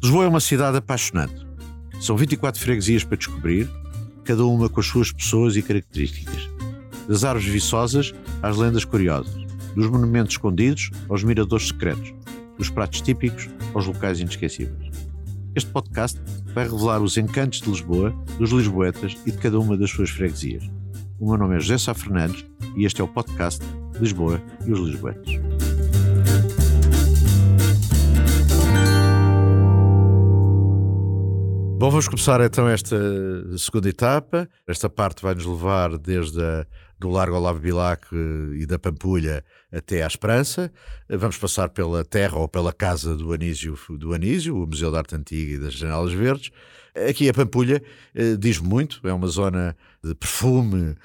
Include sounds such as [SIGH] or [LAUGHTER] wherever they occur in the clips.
Lisboa é uma cidade apaixonante. São 24 freguesias para descobrir, cada uma com as suas pessoas e características. Das árvores viçosas às lendas curiosas, dos monumentos escondidos aos miradores secretos, dos pratos típicos aos locais inesquecíveis. Este podcast vai revelar os encantos de Lisboa, dos lisboetas e de cada uma das suas freguesias. O meu nome é José Sá Fernandes e este é o podcast Lisboa e os Lisboetas. Bom, vamos começar então esta segunda etapa. Esta parte vai nos levar desde a, do Largo Olavo Bilac e da Pampulha até à Esperança. Vamos passar pela terra ou pela casa do Anísio, do Anísio, o Museu da Arte Antiga e das Janelas Verdes. Aqui a Pampulha eh, diz muito, é uma zona de perfume,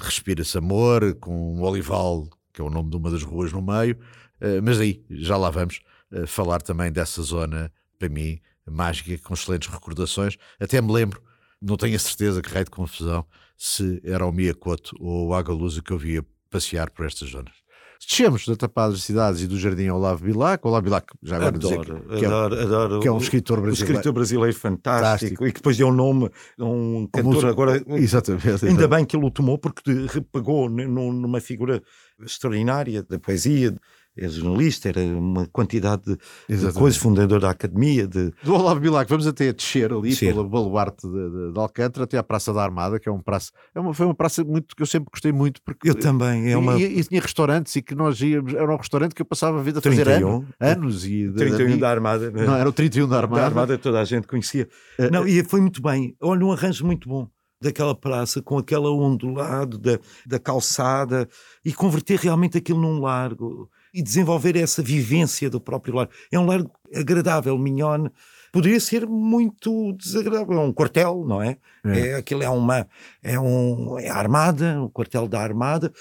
respira-se amor, com um olival, que é o nome de uma das ruas no meio. Eh, mas aí, já lá vamos eh, falar também dessa zona, para mim, mágica, com excelentes recordações. Até me lembro, não tenho a certeza que raio de confusão, se era o Miyakoto ou o Agalusa que eu via passear por estas zonas. Descemos da Tapada das Cidades e do Jardim Olavo Bilac. Olavo Bilac, já agora adoro, dizer que, adoro, é, adoro. que é um escritor brasileiro. Um escritor brasileiro fantástico, fantástico. e que depois deu um nome a um cantor. Músico, agora, exatamente, [LAUGHS] exatamente. Ainda bem que ele o tomou, porque repagou numa figura extraordinária da poesia, é jornalista, era uma quantidade de, de coisas, fundador da academia. De... Do Olavo Bilac, vamos até descer ali descer. pelo baluarte de, de, de, Alcântara até à Praça da Armada, que é um praça, é uma, foi uma praça muito que eu sempre gostei muito. Porque, eu também. É uma... e, e, tinha restaurantes e que nós íamos, era um restaurante que eu passava a vida a fazer 31, anos. anos e de, 31 da Armada. Né? Não, era o 31 da Armada. Da Armada toda a gente conhecia. Uh, não, e foi muito bem. Olha, um arranjo muito bom daquela praça, com aquela ondulado da, da calçada e converter realmente aquilo num largo e desenvolver essa vivência do próprio largo. É um largo agradável, mignone. Poderia ser muito desagradável, é um quartel, não é? é. é aquilo é uma é um é a armada, o quartel da armada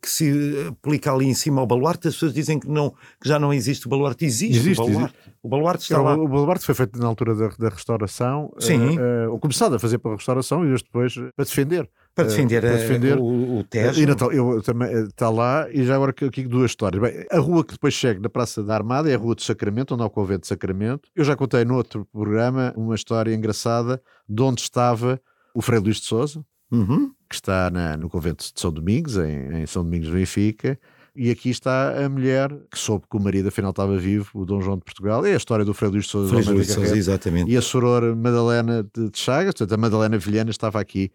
que se aplica ali em cima ao baluarte. As pessoas dizem que não que já não existe o baluarte, existe, existe o baluarte. Existe. O baluarte está lá. O baluarte foi feito na altura da, da restauração, Sim. Uh, uh, ou começado a fazer para a restauração e depois para defender. Para defender, uh, para defender o, o Tejo. E Natal, eu, também, está lá, e já agora aqui duas histórias. Bem, a rua que depois chega na Praça da Armada é a Rua de Sacramento, onde há o Convento de Sacramento. Eu já contei no outro programa uma história engraçada de onde estava o Frei Luís de Souza, uhum. que está na, no Convento de São Domingos, em, em São Domingos Benfica, e aqui está a mulher que soube que o marido afinal estava vivo, o Dom João de Portugal. É a história do Frei Luís de Sousa. Frei Luís de Sousa, exatamente. E a soror Madalena de, de Chagas, portanto a Madalena Vilhena estava aqui.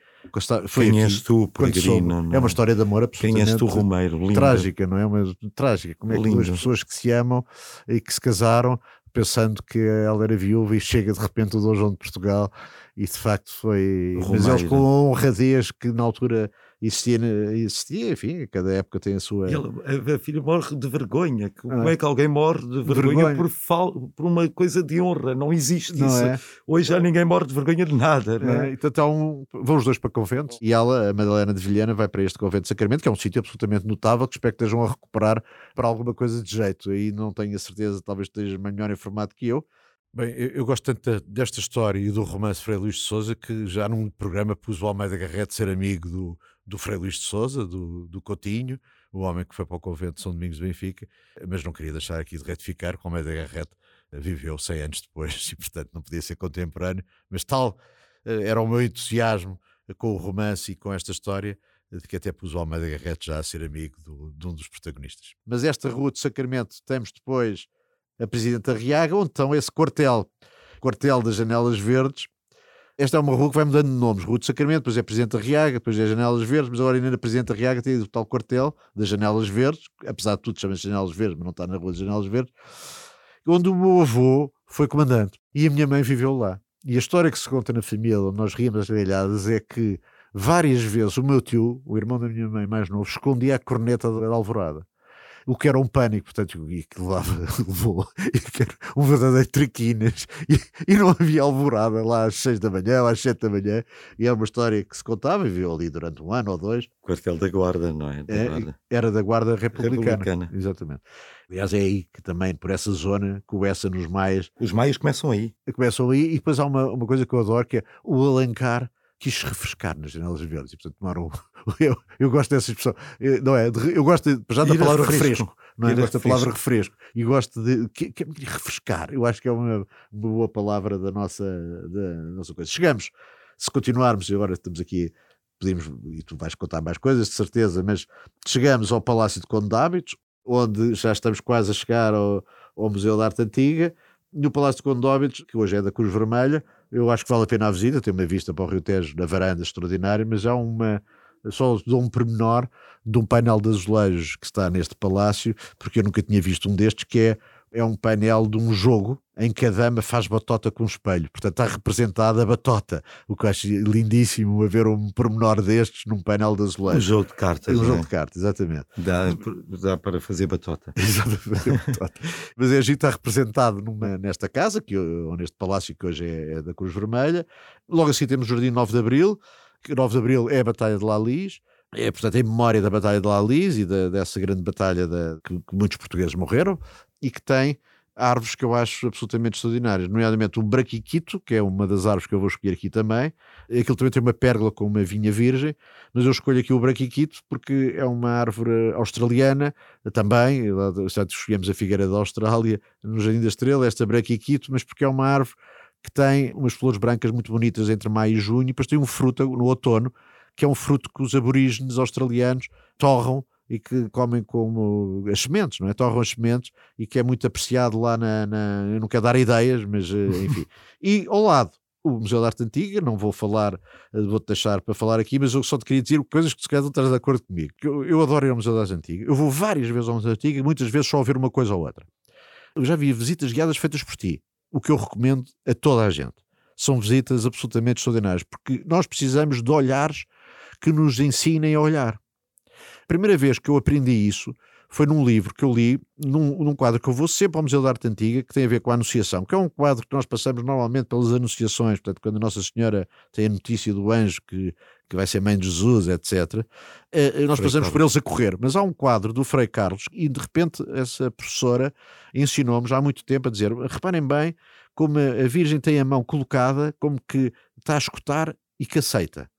Foi Quem és tu, peregrino? É uma história de amor absolutamente Quem és tu, Romeiro? Linda. Trágica, não é? Uma, trágica. Como é que Lindo. duas pessoas que se amam e que se casaram pensando que ela era viúva e chega de repente o Dom João de Portugal e de facto foi... Romeiro. Mas eles com honradez que na altura existia, existia, enfim, cada época tem a sua. Ele, a, filha morre de vergonha. Como ah. é que alguém morre de vergonha, vergonha. Por, fal... por uma coisa de honra? Não existe não isso. É? Hoje já ninguém morre de vergonha de nada. Não é? Então, então vão os dois para conventos e ela, a Madalena de Vilhena, vai para este convento de Sacramento, que é um sítio absolutamente notável, que espero que estejam a recuperar para alguma coisa de jeito. Aí não tenho a certeza, talvez esteja melhor informado que eu. Bem, eu, eu, gosto tanto desta história e do romance Frei Luís de Souza que já num programa pus o Almeida Garrett ser amigo do, do Frei Luís de Souza, do, do Coutinho, o homem que foi para o convento de São Domingos de Benfica, mas não queria deixar aqui de retificar que o Almeida Garrett viveu 100 anos depois [LAUGHS] e, portanto, não podia ser contemporâneo, mas tal eh, era o meu entusiasmo com o romance e com esta história de que até pus o Almeida Garrett já a ser amigo do, de um dos protagonistas. Mas esta Rua de Sacramento temos depois a Presidente Arriaga, onde estão esse quartel, quartel das Janelas Verdes. Esta é uma rua que vai mudando de nomes. Rua de Sacramento, depois é Presidente Arriaga, depois é Janelas Verdes, mas agora ainda na Presidente Arriaga tem o tal quartel das Janelas Verdes, apesar de tudo chama-se Janelas Verdes, mas não está na Rua das Janelas Verdes, onde o meu avô foi comandante e a minha mãe viveu lá. E a história que se conta na família, onde nós rimos as galhadas, é que várias vezes o meu tio, o irmão da minha mãe mais novo, escondia a corneta da alvorada o que era um pânico, portanto, e que levava, [LAUGHS] levou, e que era um verdadeiro traquinas, e, e, não havia alvorada lá às seis da manhã ou às sete da manhã, e é uma história que se contava, e viu ali durante um ano ou dois. Quartel da Guarda, não é? Da é guarda. Era da Guarda Republicana. Republicana. Exatamente. Aliás, é aí que também, por essa zona, começa nos maias. Os maias começam aí. Começam aí, e depois há uma, uma coisa que eu adoro, que é o Alencar quis refrescar nas janelas verdes e, portanto, tomaram. [LAUGHS] Eu, eu gosto dessa expressão, eu, não é? Eu gosto já da palavra refresco, refresco não é? da palavra refresco e gosto de que, que, refrescar. Eu acho que é uma, uma boa palavra da nossa, da nossa coisa. Chegamos, se continuarmos, e agora estamos aqui pedimos, e tu vais contar mais coisas, de certeza, mas chegamos ao Palácio de Conde de Hábitos, onde já estamos quase a chegar ao, ao Museu da Arte Antiga, no Palácio de Conde de Hábitos, que hoje é da Cruz Vermelha, eu acho que vale a pena a visita, tem uma vista para o Rio Tejo na varanda extraordinária, mas há uma, só dou um pormenor de um painel de azulejos que está neste palácio, porque eu nunca tinha visto um destes, que é é um painel de um jogo em que a dama faz batota com um espelho. Portanto, está representada a batota. O que eu acho lindíssimo haver um pormenor destes num painel de azulejo. Um jogo de cartas. Um jogo é? de cartas, exatamente. Dá, dá para fazer batota. [LAUGHS] Exatamente. Mas é a gente está representado numa, nesta casa, que, ou neste palácio que hoje é, é da Cruz Vermelha. Logo assim temos o Jardim 9 de Abril, que 9 de Abril é a Batalha de Lalis. É, portanto, em memória da Batalha de Lalis e da, dessa grande batalha de, que, que muitos portugueses morreram e que tem árvores que eu acho absolutamente extraordinárias, nomeadamente o braquiquito, que é uma das árvores que eu vou escolher aqui também. Aquilo também tem uma pérgola com uma vinha virgem, mas eu escolho aqui o braquiquito porque é uma árvore australiana também, já escolhemos a figueira da Austrália no Jardim da Estrela, esta braquiquito, mas porque é uma árvore que tem umas flores brancas muito bonitas entre maio e junho, e depois tem um fruto no outono, que é um fruto que os aborígenes australianos torram e que comem como as sementes, não é? Torram as sementes e que é muito apreciado lá na. na eu não quero dar ideias, mas eh, [LAUGHS] enfim. e ao lado, o Museu da Arte Antiga, não vou falar, eh, vou-te deixar para falar aqui, mas eu só te queria dizer coisas que se calhar não estás de acordo comigo. Eu, eu adoro ir ao Museu da Arte Antiga, eu vou várias vezes ao Museu da Antiga, muitas vezes só ouvir uma coisa ou outra. Eu já vi visitas guiadas feitas por ti, o que eu recomendo a toda a gente. São visitas absolutamente extraordinárias, porque nós precisamos de olhares que nos ensinem a olhar primeira vez que eu aprendi isso foi num livro que eu li, num, num, quadro que eu vou sempre ao Museu da Arte Antiga, que tem a ver com a Anunciação, que é um quadro que nós passamos normalmente pelas Anunciações, portanto, quando a Nossa Senhora tem a notícia do anjo que, que vai ser mãe de Jesus, etc., eh, nós Frei passamos Carlos. por eles a correr. Mas há um quadro do Frei Carlos e, de repente, essa professora ensinou-me já há muito tempo a dizer: reparem bem como a Virgem tem a mão colocada, como que está a escutar e que aceita.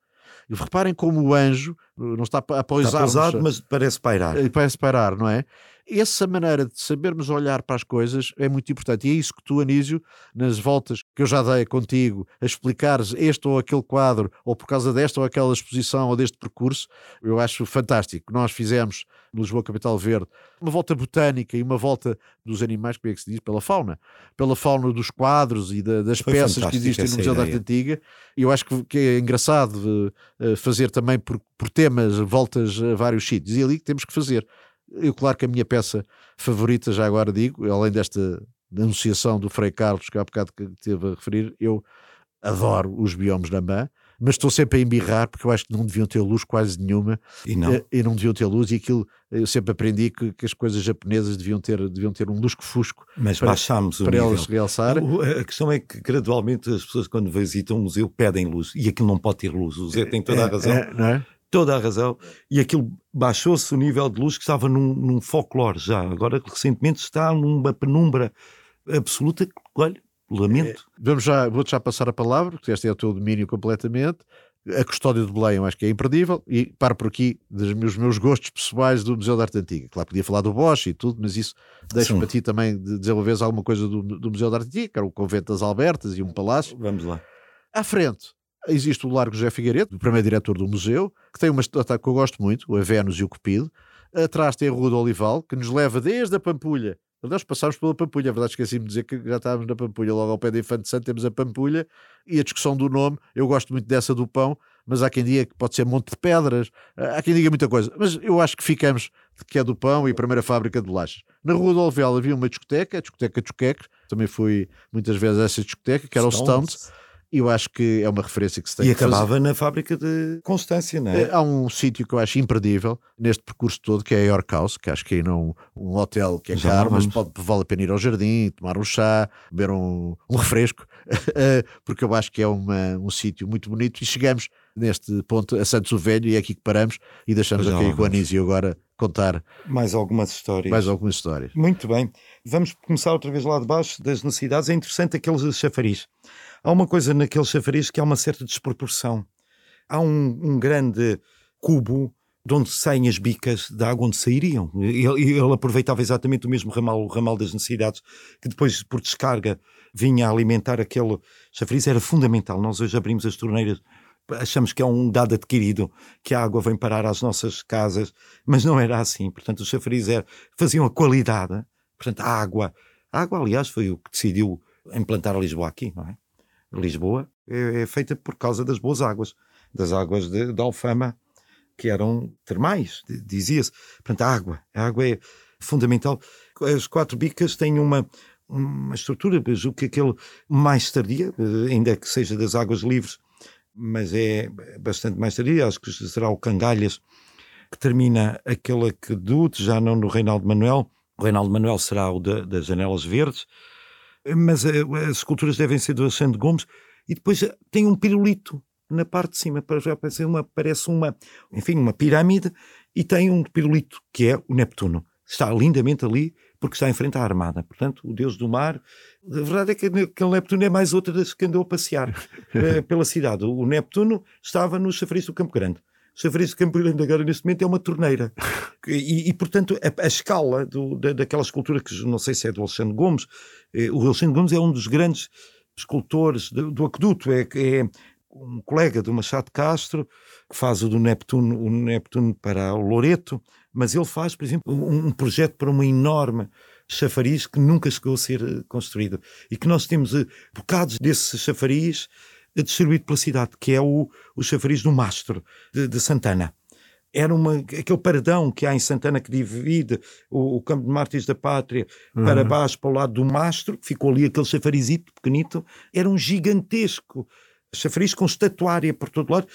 Reparem como o anjo não está a. Está pousado, mas parece pairar. Parece pairar, não é? Essa maneira de sabermos olhar para as coisas é muito importante. E é isso que tu, Anísio, nas voltas que eu já dei contigo, a explicares este ou aquele quadro, ou por causa desta ou aquela exposição ou deste percurso, eu acho fantástico. Nós fizemos no Lisboa Capital Verde uma volta botânica e uma volta dos animais, como é que se diz? Pela fauna. Pela fauna dos quadros e da, das Foi peças que existem no Museu da Arte Antiga. E eu acho que, que é engraçado uh, fazer também por, por temas voltas a vários sítios. E é ali que temos que fazer. Eu, claro que a minha peça favorita, já agora digo, além desta anunciação do Frei Carlos, que há bocado que teve a referir, eu adoro os biomas da Mã, mas estou sempre a embirrar porque eu acho que não deviam ter luz quase nenhuma. E não, eh, e não deviam ter luz e aquilo eu sempre aprendi que, que as coisas japonesas deviam ter, deviam ter um lusco-fusco mas para, baixámos para elas realçar. A questão é que gradualmente as pessoas quando visitam um museu pedem luz e aquilo não pode ter luz. O Zé tem toda a é, razão. é, não é? Toda a razão, e aquilo baixou-se o nível de luz que estava num, num folclore já. Agora, recentemente, está numa penumbra absoluta. Olha, lamento. É, vamos já, vou-te já passar a palavra, porque este é o teu domínio completamente. A custódia de Belém eu acho que é imperdível e paro por aqui dos meus, meus gostos pessoais do Museu da Arte Antiga. Claro, podia falar do Bosch e tudo, mas isso deixa para ti também de desenvolveres alguma coisa do, do Museu da Arte Antiga, que era o Convento das Albertas e um palácio. Vamos lá. À frente, Existe o Largo José Figueiredo, o primeiro diretor do museu, que tem uma estátua que eu gosto muito, a Vênus e o Cupido. Atrás tem a Rua do Olival, que nos leva desde a Pampulha. Nós passámos pela Pampulha, a verdade esqueci-me de dizer que já estávamos na Pampulha, logo ao pé da Infante Santo temos a Pampulha e a discussão do nome, eu gosto muito dessa do pão, mas há quem diga que pode ser Monte de Pedras, há quem diga muita coisa, mas eu acho que ficamos que é do pão e a primeira fábrica de bolachas. Na Rua do Olival havia uma discoteca, a discoteca Choquecos, também fui muitas vezes a essa discoteca, que era o Stones eu acho que é uma referência que se tem E acabava na fábrica de Constância, não é? Há um sítio que eu acho imperdível neste percurso todo, que é a York House, que acho que é um, um hotel que é Já caro, mas pode, vale a pena ir ao jardim, tomar um chá, beber um, um refresco, [LAUGHS] porque eu acho que é uma, um sítio muito bonito. E chegamos neste ponto a Santos o Velho, e é aqui que paramos e deixamos aqui com o Anísio agora contar mais algumas histórias. Mais algumas histórias. Muito bem. Vamos começar outra vez lá de baixo das necessidades. É interessante aqueles chafariz há uma coisa naquele chafariz que há uma certa desproporção. há um, um grande cubo de onde saem as bicas da água onde sairiam. Ele, ele, aproveitava exatamente o mesmo ramal, o ramal das necessidades, que depois, por descarga, vinha a alimentar aquele chafariz. Era fundamental. Nós hoje abrimos as torneiras, achamos que é um dado adquirido, que a água vem parar às nossas casas, mas não era assim. Portanto, os chafariz era, faziam a qualidade, portanto, a água. A água, aliás, foi o que decidiu implantar a Lisboa aqui, não é? Lisboa é, é feita por causa das boas águas, das águas de, de Alfama, que eram termais, dizia-se. Portanto, a água. A água é fundamental. As quatro bicas têm uma, uma estrutura, o que aquele mais tardia, ainda que seja das águas livres, mas é bastante mais tardia, acho que será o Cangalhas, que termina aquele aqueduto, já não no Reinaldo Manuel. O Reinaldo Manuel será o da, das Janelas Verdes, mas eh, as esculturas devem ser do Alexandre Gomes, e depois eh, tem um pirulito na parte de cima, parece uma, parece uma, enfim, uma pirâmide, e tem um pirulito, que é o Neptuno. Está lindamente ali, porque está em frente à armada. Portanto, o deus do mar. A verdade é que aquele Neptuno é mais outra das que andou a passear [LAUGHS] eh, pela cidade. O Neptuno estava no chafariz do Campo Grande. O chafariz do Campo Grande agora, neste momento, é uma torneira. [LAUGHS] E, e portanto, a, a escala do, da, daquela escultura, que não sei se é do Alexandre Gomes, eh, o Alexandre Gomes é um dos grandes escultores do, do aqueduto, é, é um colega do Machado Castro, que faz o do Neptuno, o Neptuno para o Loreto, mas ele faz, por exemplo, um, um projeto para uma enorme chafariz que nunca chegou a ser eh, construído. E que nós temos uh, bocados desse chafariz distribuído pela cidade, que é o, o chafariz do Mastro de, de Santana era uma, aquele paredão que há em Santana que divide o, o Campo de Mártires da Pátria uhum. para baixo, para o lado do mastro, que ficou ali aquele chafarizito pequenito, era um gigantesco chafariz com estatuária por todo lado.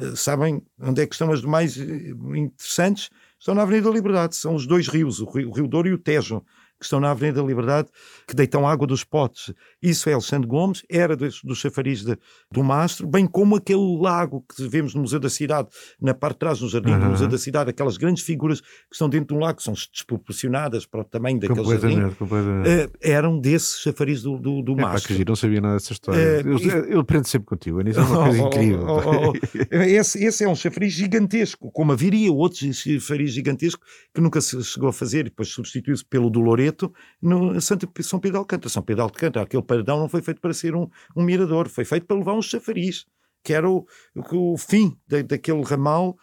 Eh, sabem onde é que estão as mais eh, interessantes? Estão na Avenida da Liberdade, são os dois rios, o Rio, o Rio Douro e o Tejo que estão na Avenida da Liberdade, que deitam água dos potes. Isso é Alexandre Gomes, era do, do chafariz de, do Mastro, bem como aquele lago que vemos no Museu da Cidade, na parte de trás, no jardim uhum. do Museu da Cidade, aquelas grandes figuras que estão dentro de um lago, que são desproporcionadas para o tamanho daquele jardim. Uh, eram desse chafariz do, do, do é, Mastro. Pá, que não sabia nada dessa história. Uh, eu, eu aprendo sempre contigo, Anísio, é uma coisa [LAUGHS] oh, incrível. Oh, oh, oh, esse, esse é um chafariz gigantesco, como haveria outros chafariz gigantescos que nunca se chegou a fazer, e depois substituiu-se pelo do Loreto, no Santa, São Pedro de Alcântara. São Pedro de Alcântara, aquele paredão não foi feito para ser um, um mirador, foi feito para levar um chafariz, que era o, o, fim da, daquele ramal.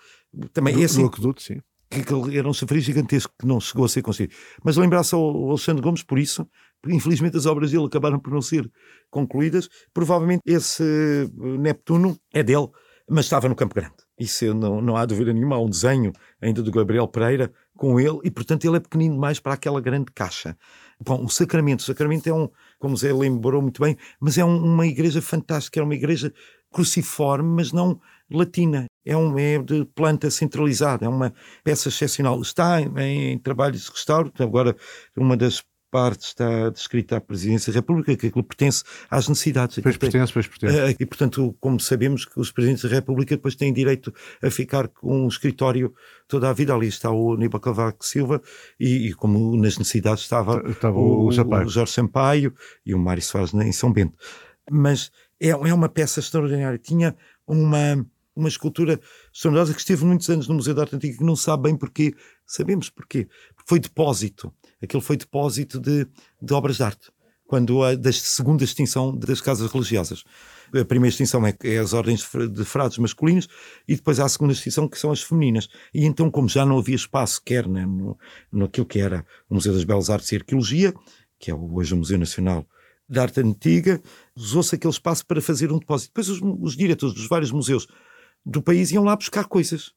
Também, do, assim, do aqueduto, sim. Que, era um chafariz gigantesco que não chegou a ser construído. Mas lembrar-se ao Alexandre Gomes por isso, porque infelizmente as obras dele acabaram por não ser concluídas. Provavelmente esse Neptuno é dele, mas estava no Campo Grande. Isso não, não há dúvida nenhuma. Há um desenho ainda do Gabriel Pereira com ele e, portanto, ele é pequenino demais para aquela grande caixa. Bom, o Sacramento. O Sacramento é um, como Zé lembrou muito bem, mas é um, uma igreja fantástica, é uma igreja cruciforme, mas não latina. É, um, é de planta centralizada, é uma peça excepcional. Está em, em trabalho de restauro, agora uma das parte está descrita à Presidência da República, que aquilo pertence às necessidades. Pois pertence, pois pertence. Eh, e, portanto, como sabemos que os Presidentes da República depois têm direito a ficar com um escritório toda a vida. Ali está o Aníbal Cavaco Silva e, e, como nas necessidades estava, estava o, o, o, Jorge Sampaio e o Mário Soares em São Bento. Mas é, é uma peça extraordinária. Tinha uma uma escultura estrondosa que esteve muitos anos no Museu da Arte Antiga que não sabe bem porquê. Sabemos porquê. Foi depósito aquilo foi depósito de, de obras de arte, quando a da segunda extinção das casas religiosas. A primeira extinção é, é, as ordens de frades masculinos e depois há a segunda extinção que são as femininas. E então, como já não havia espaço, quer né, no, naquilo que era o Museu das Belas Artes e Arqueologia, que é hoje o Museu Nacional da Arte Antiga, usou-se aquele espaço para fazer um depósito. Depois os, os diretores dos vários museus do país iam lá buscar coisas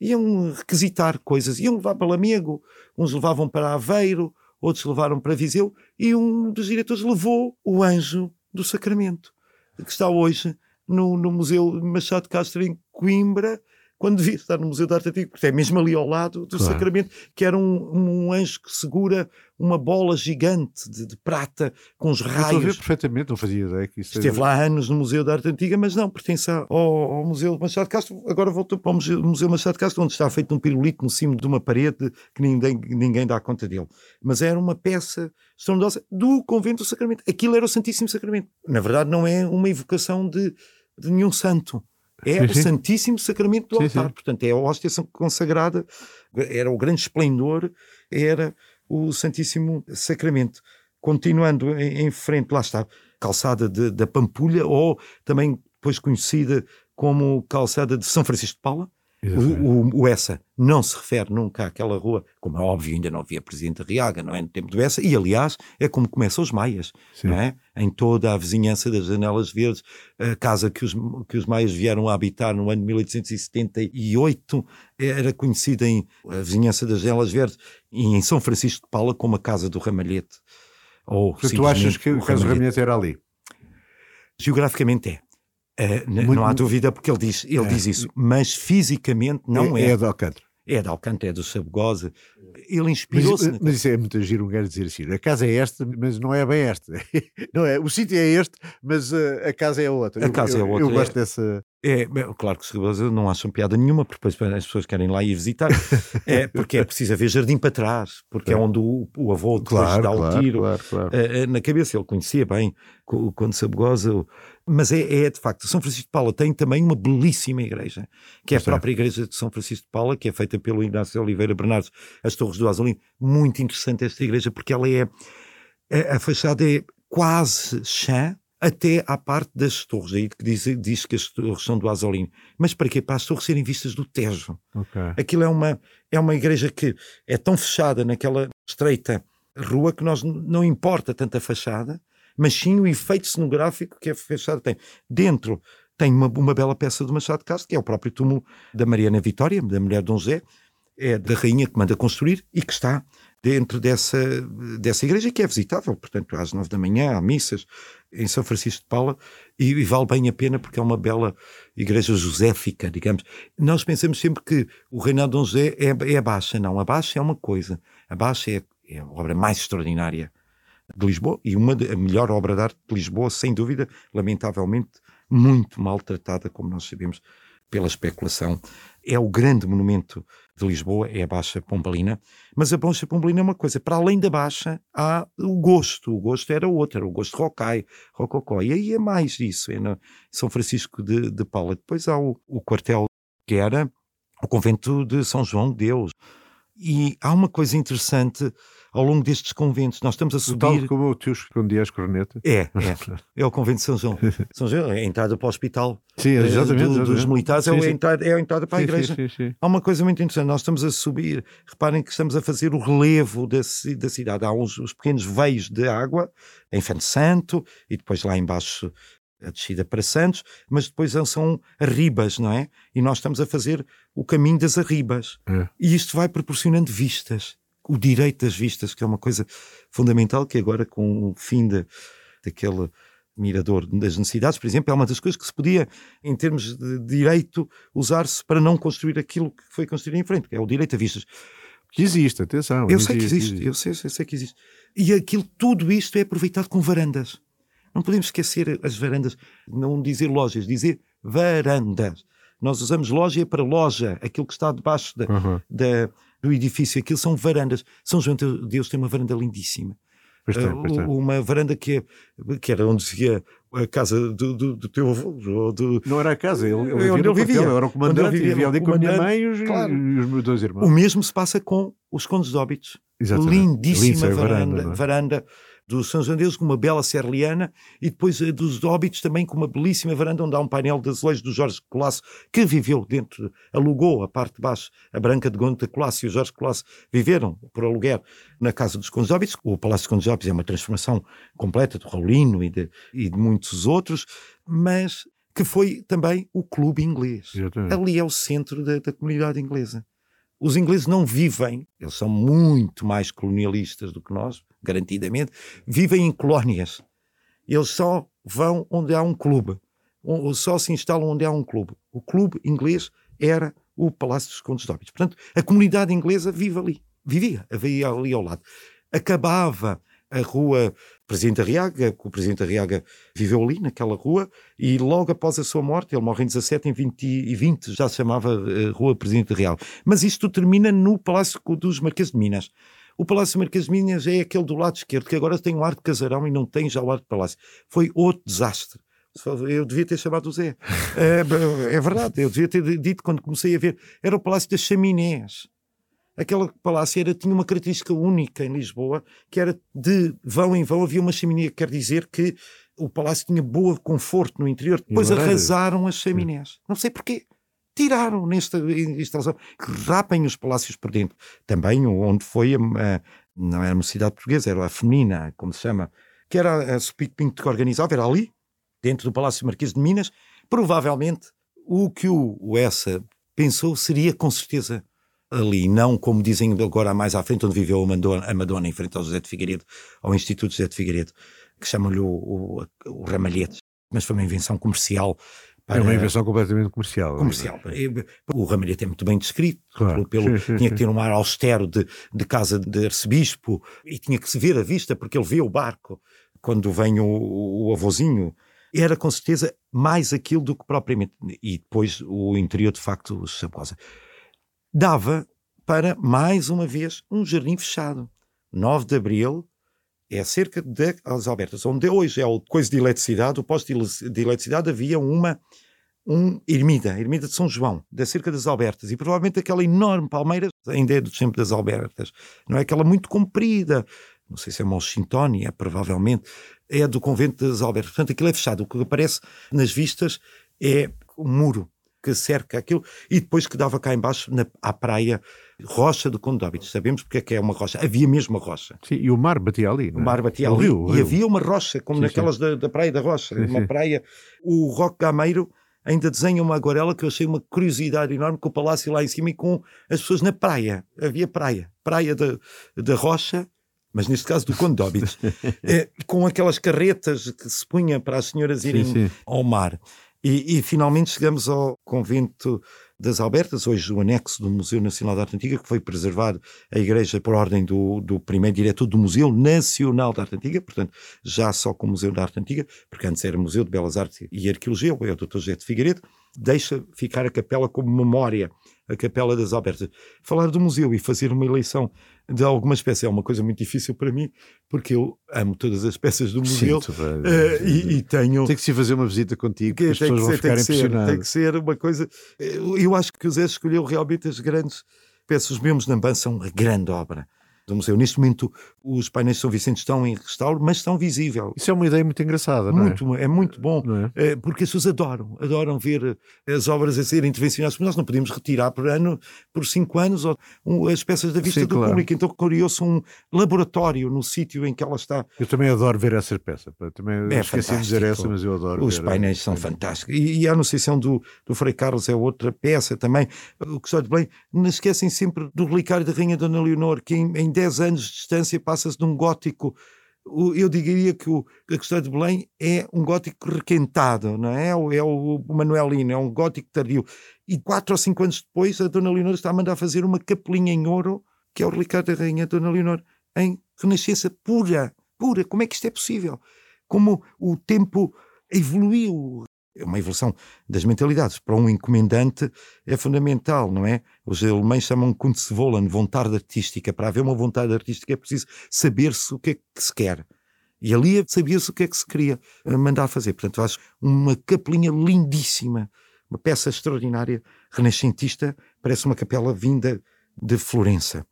iam requisitar coisas, iam levar para Lamego, uns levavam para Aveiro, outros levaram para Viseu, e um dos diretores levou o Anjo do Sacramento, que está hoje no, no Museu Machado Castro em Coimbra, quando devia estar no Museu da Arte Antiga, porque é mesmo ali ao lado do claro. Sacramento, que era um, um, anjo que segura uma bola gigante de, de prata com os raios. Estou a ver perfeitamente, não fazia ideia que isso Esteve era... lá anos no Museu da Arte Antiga, mas não, pertence ao, ao Museu Machado Castro. Agora voltou para o Museu, Museu Machado Castro, onde está feito um pirulito no cimo de uma parede que ninguém, ninguém dá conta dele. Mas era uma peça estrondosa do Convento do Sacramento. Aquilo era o Santíssimo Sacramento. Na verdade, não é uma evocação de, de nenhum santo é Sim, o sim. Santíssimo Sacramento do Sim, altar. Portanto, é a hóstia consagrada, era o grande esplendor, era o Santíssimo Sacramento. Continuando em, em frente, lá está, calçada de- da Pampulha, ou também depois conhecida como calçada de São Francisco de Paula. O, o, o Essa não se refere nunca àquela rua, como é óbvio, ainda não havia Presidente Arriaga, não é no tempo do Essa, e aliás é como começam os maias, Sim. não é? Em toda a vizinhança das Janelas Verdes, a casa que os, que os maias vieram a habitar no ano de 1878 era conhecida em a vizinhança das Janelas Verdes e em São Francisco de Paula como a Casa do Ramalhete. Ou tu achas que o. Ramalhete era ali? Geograficamente é. Eh, Muito- não há dúvida porque ele diz, ele É. diz isso, mas fisicamente não é. É de Alcântara. É de Alcântara, é do Sabugosa. Ele Mas, inspirou-se. mas isso é muito giro um gajo dizer assim: a casa é esta, mas não é bem esta. [LAUGHS] Não é, o sítio é este, mas uh, a casa é a outra. A Eu- casa é eu, outra, Eu gosto é. dessa. É, claro que Sabugosa não acham piada nenhuma, porque depois as pessoas querem lá ir visitar. [LAUGHS] é, porque é preciso haver jardim para trás, porque é, É. onde o, o avô depois dá o tiro. claro, claro. eh, na cabeça, ele conhecia bem o Conde Sabugosa, mas é, é de facto, São Francisco de Paula tem também uma belíssima igreja, que é a é. própria igreja de São Francisco de Paula, que é feita pelo Inácio Oliveira Bernardes, as Torres do Azolim, muito interessante esta igreja, porque ela é, a, a fachada é quase chã, até à parte das torres, aí que diz, diz que as torres são do Azolim. Mas para quê? Para as torres serem vistas do Tejo. Ok. Aquilo é uma, é uma igreja que é tão fechada naquela estreita rua que nós não importa tanta fachada, mas sim o efeito cenográfico que a fachada tem. Dentro tem uma, uma bela peça do Machado de Castro, que é o próprio túmulo da Mariana Vitória, da mulher de Dom José, é da rainha que manda construir e que está dentro dessa, dessa igreja que é visitável, portanto, às nove da manhã, há missas em São Francisco de Paula e, e vale bem a pena porque é uma bela igreja joséfica, digamos. Nós pensamos sempre que o reinado de Dom José é, é a Baixa, não, a Baixa é uma coisa, a Baixa é, é a obra mais extraordinária de Lisboa e uma de, a melhor obra de arte de Lisboa, sem dúvida, lamentavelmente muito maltratada, como nós sabemos, pela especulação. É o grande monumento de Lisboa, é a Baixa Pombalina, mas a Baixa Pombalina é uma coisa, para além da Baixa há o gosto, o gosto era outro, era o gosto rocai, rococó, e aí é mais isso, é São Francisco de, de Paula. Depois há o, o quartel que era o convento de São João de Deus. E há uma coisa interessante ao longo destes conventos, nós estamos a O tal subir... como o tio escondia as cornetas. É, é, é o convento de São João. [LAUGHS] São João é a entrada para o hospital Sim, eh, exatamente. do- dos militares, é, Sim, a sim. entrada, é a entrada para a igreja. Sim. Há uma coisa muito interessante, nós estamos a subir, reparem que estamos a fazer o relevo da, da cidade. Há uns, os pequenos veios de água em Infante Santo e depois lá embaixo a descida para Santos, mas depois são arribas, não é? E nós estamos a fazer o caminho das arribas. É. E isto vai proporcionando vistas, o direito das vistas, que é uma coisa fundamental que agora com o fim de, daquele mirador das necessidades, por exemplo, é uma das coisas que se podia, em termos de direito, usar-se para não construir aquilo que foi construído em frente, que é o direito a vistas. Que existe, atenção. Eu sei que existe, eu sei, eu sei que existe. E aquilo, tudo isto é aproveitado com varandas. Não podemos esquecer as varandas, não dizer lojas, dizer varandas. Nós usamos loja para loja, aquilo que está debaixo da, Uhum. da- do edifício, aquilo são varandas. São João de Deus tem uma varanda lindíssima. Tem. uma varanda que, é, que era onde se via a casa do, do, do teu avô. do- Não era a casa, ele, ele É vivia onde no ele vivia. era o comandante ele vivia, vivia ali com a minha mãe e os, claro. e os meus dois irmãos. O mesmo se passa com os Condes de Óbitos. Exatamente. Lindíssima Lindsay, varanda, não é? varanda do São João de Deus com uma bela serliana e depois a dos Óbitos também com uma belíssima varanda onde há um painel de azulejos do Jorge Colasso que viveu dentro, alugou a parte de baixo, a Branca de Gonta Colasso e o Jorge Colasso viveram por aluguer na casa dos Condes de Óbitos. O Palácio dos Condes Óbitos é uma transformação completa do Raulino e de, e de muitos outros, mas que foi também o clube inglês. Exatamente. Ali é o centro da, da comunidade inglesa. Os ingleses não vivem, eles são muito mais colonialistas do que nós, garantidamente, vivem em colónias. Eles só vão onde há um clube, só se instalam onde há um clube. O clube inglês era o Palácio dos Condes de. Portanto, a comunidade inglesa vive ali, vivia, vivia ali ao lado. Acabava a rua Presidente Arriaga, que o Presidente Arriaga viveu ali, naquela rua, e logo após a sua morte, ele morre em 17, em 20, e 20 já se chamava eh, Rua Presidente Real. Mas isto termina no Palácio dos Marquês de Minas. O Palácio Marquês de Minas é aquele do lado esquerdo, que agora tem um ar de casarão e não tem já o ar de palácio. Foi outro desastre. Eu devia ter chamado o Zé. É, [LAUGHS] é verdade, eu devia ter dito quando comecei a ver. Era o Palácio das Chaminés. Aquele palácio era, tinha uma característica única em Lisboa, que era de vão em vão havia uma chaminé, quer dizer que o palácio tinha boa conforto no interior. Depois arrasaram as chaminés. Não sei porquê. Tiraram nesta instalação. Rapem os palácios por dentro. Também onde foi, a, a, não era uma cidade portuguesa, era a feminina, como se chama, que era a Supico Pinto que organizava, era ali, dentro do Palácio Marquês de Minas. Provavelmente o que o, o Essa pensou seria com certeza ali, não como dizem agora mais à frente, onde viveu a Madonna, a Madonna em frente ao José de Figueiredo, ao Instituto José de Figueiredo que chamam-lhe o, o, o ramalhete, mas foi uma invenção comercial. Para... É uma invenção completamente comercial. Comercial. O ramalhete é muito bem descrito. Claro. Pelo, sim, sim, tinha que ter um ar austero de, de casa de arcebispo e tinha que se ver a vista, porque ele vê o barco quando vem o, o avôzinho. Era com certeza mais aquilo do que propriamente. E depois o interior, de facto, Sabosa. Dava para, mais uma vez, um jardim fechado. 9 de abril é cerca das Albertas, onde hoje é o coisa de eletricidade, o posto de eletricidade havia uma um ermida, ermida de São João, da cerca das Albertas, e provavelmente aquela enorme palmeira ainda é do tempo das Albertas, não é aquela muito comprida, não sei se é Monchintoni, é provavelmente, é do convento das Albertas. Portanto, aquilo é fechado. O que aparece nas vistas é um muro que cerca aquilo, e depois que dava cá embaixo na, à praia Rocha do de Sabemos porque é que é uma rocha. Havia mesmo uma rocha. Sim, e o mar batia ali. Não é? O mar batia o ali. Rio, e rio. havia uma rocha, como sim, naquelas sim. Da, da Praia da Rocha. Sim, uma praia. O Roque Gameiro ainda desenha uma aguarela que eu achei uma curiosidade enorme com o palácio lá em cima e com as pessoas na praia. Havia praia. Praia da, da Rocha mas neste caso do de [LAUGHS] é, com aquelas carretas que se punha para as senhoras irem sim, sim. ao mar. E, e, finalmente chegamos ao convento das Albertas, hoje o anexo do Museu Nacional de Arte Antiga, que foi preservado a Igreja por ordem do, do primeiro diretor do Museu Nacional de Arte Antiga, portanto, já só com o Museu da Arte Antiga, porque antes era Museu de Belas Artes e Arqueologia, o Dr. José de Figueiredo, deixa ficar a capela como memória, a Capela das Albertas. Falar do museu e fazer uma eleição de alguma espécie é uma coisa muito difícil para mim, porque eu amo todas as peças do museu Sim, uh, e, e, tenho. Tem que se fazer uma visita contigo, que as pessoas vão ser, ficar impressionadas. Tem que ser uma coisa. Eu acho que o Zé escolheu realmente as grandes peças. Os meus Namban são a grande obra do museu. Neste momento, os painéis de São Vicente estão em restauro, mas estão visíveis. Isso é uma ideia muito engraçada, muito, não é? É muito bom, é? É, porque as pessoas adoram, adoram ver as obras a serem intervencionadas, porque nós não podemos retirar por ano, por cinco anos, as peças da vista Sim, do claro. público. Então criou-se um laboratório no sítio em que ela está. Eu também adoro ver essa peça. Também é esqueci de dizer essa, mas eu adoro. Os painéis são fantásticos. E, e, a Anunciação do, do Frei Carlos é outra peça também. O que de bem, não esquecem sempre do relicário da Rainha Dona Leonor, que em, em 10 anos de distância passa-se de um gótico eu diria que o, a questão de Belém é um gótico requentado, não é? É o Manuelino, é um gótico tardio. E quatro ou cinco anos depois, a Dona Leonor está a mandar fazer uma capelinha em ouro, que é o relicário da Rainha Dona Leonor, em renascença pura, pura. Como é que isto é possível? Como o tempo evoluiu é uma evolução das mentalidades. Para um encomendante é fundamental, não é? Os alemães chamam Kunstwollen, vontade artística. Para haver uma vontade artística é preciso saber-se o que é que se quer. E ali sabia-se o que é que se queria eh, mandar fazer. Portanto, acho uma capelinha lindíssima, uma peça extraordinária, renascentista, parece uma capela vinda de Florença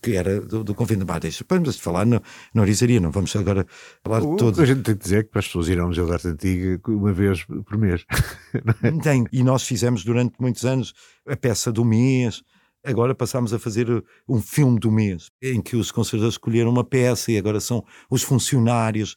que era do, do convento de Madeixa. Vamos falar na, na orizaria, não vamos agora falar de todos. A gente tem que dizer que para as pessoas irão ao Museu da Arte Antiga uma vez por mês. [LAUGHS] É? Tem, e nós fizemos durante muitos anos a peça do mês, agora passámos a fazer um filme do mês, em que os conservadores escolheram uma peça e agora são os funcionários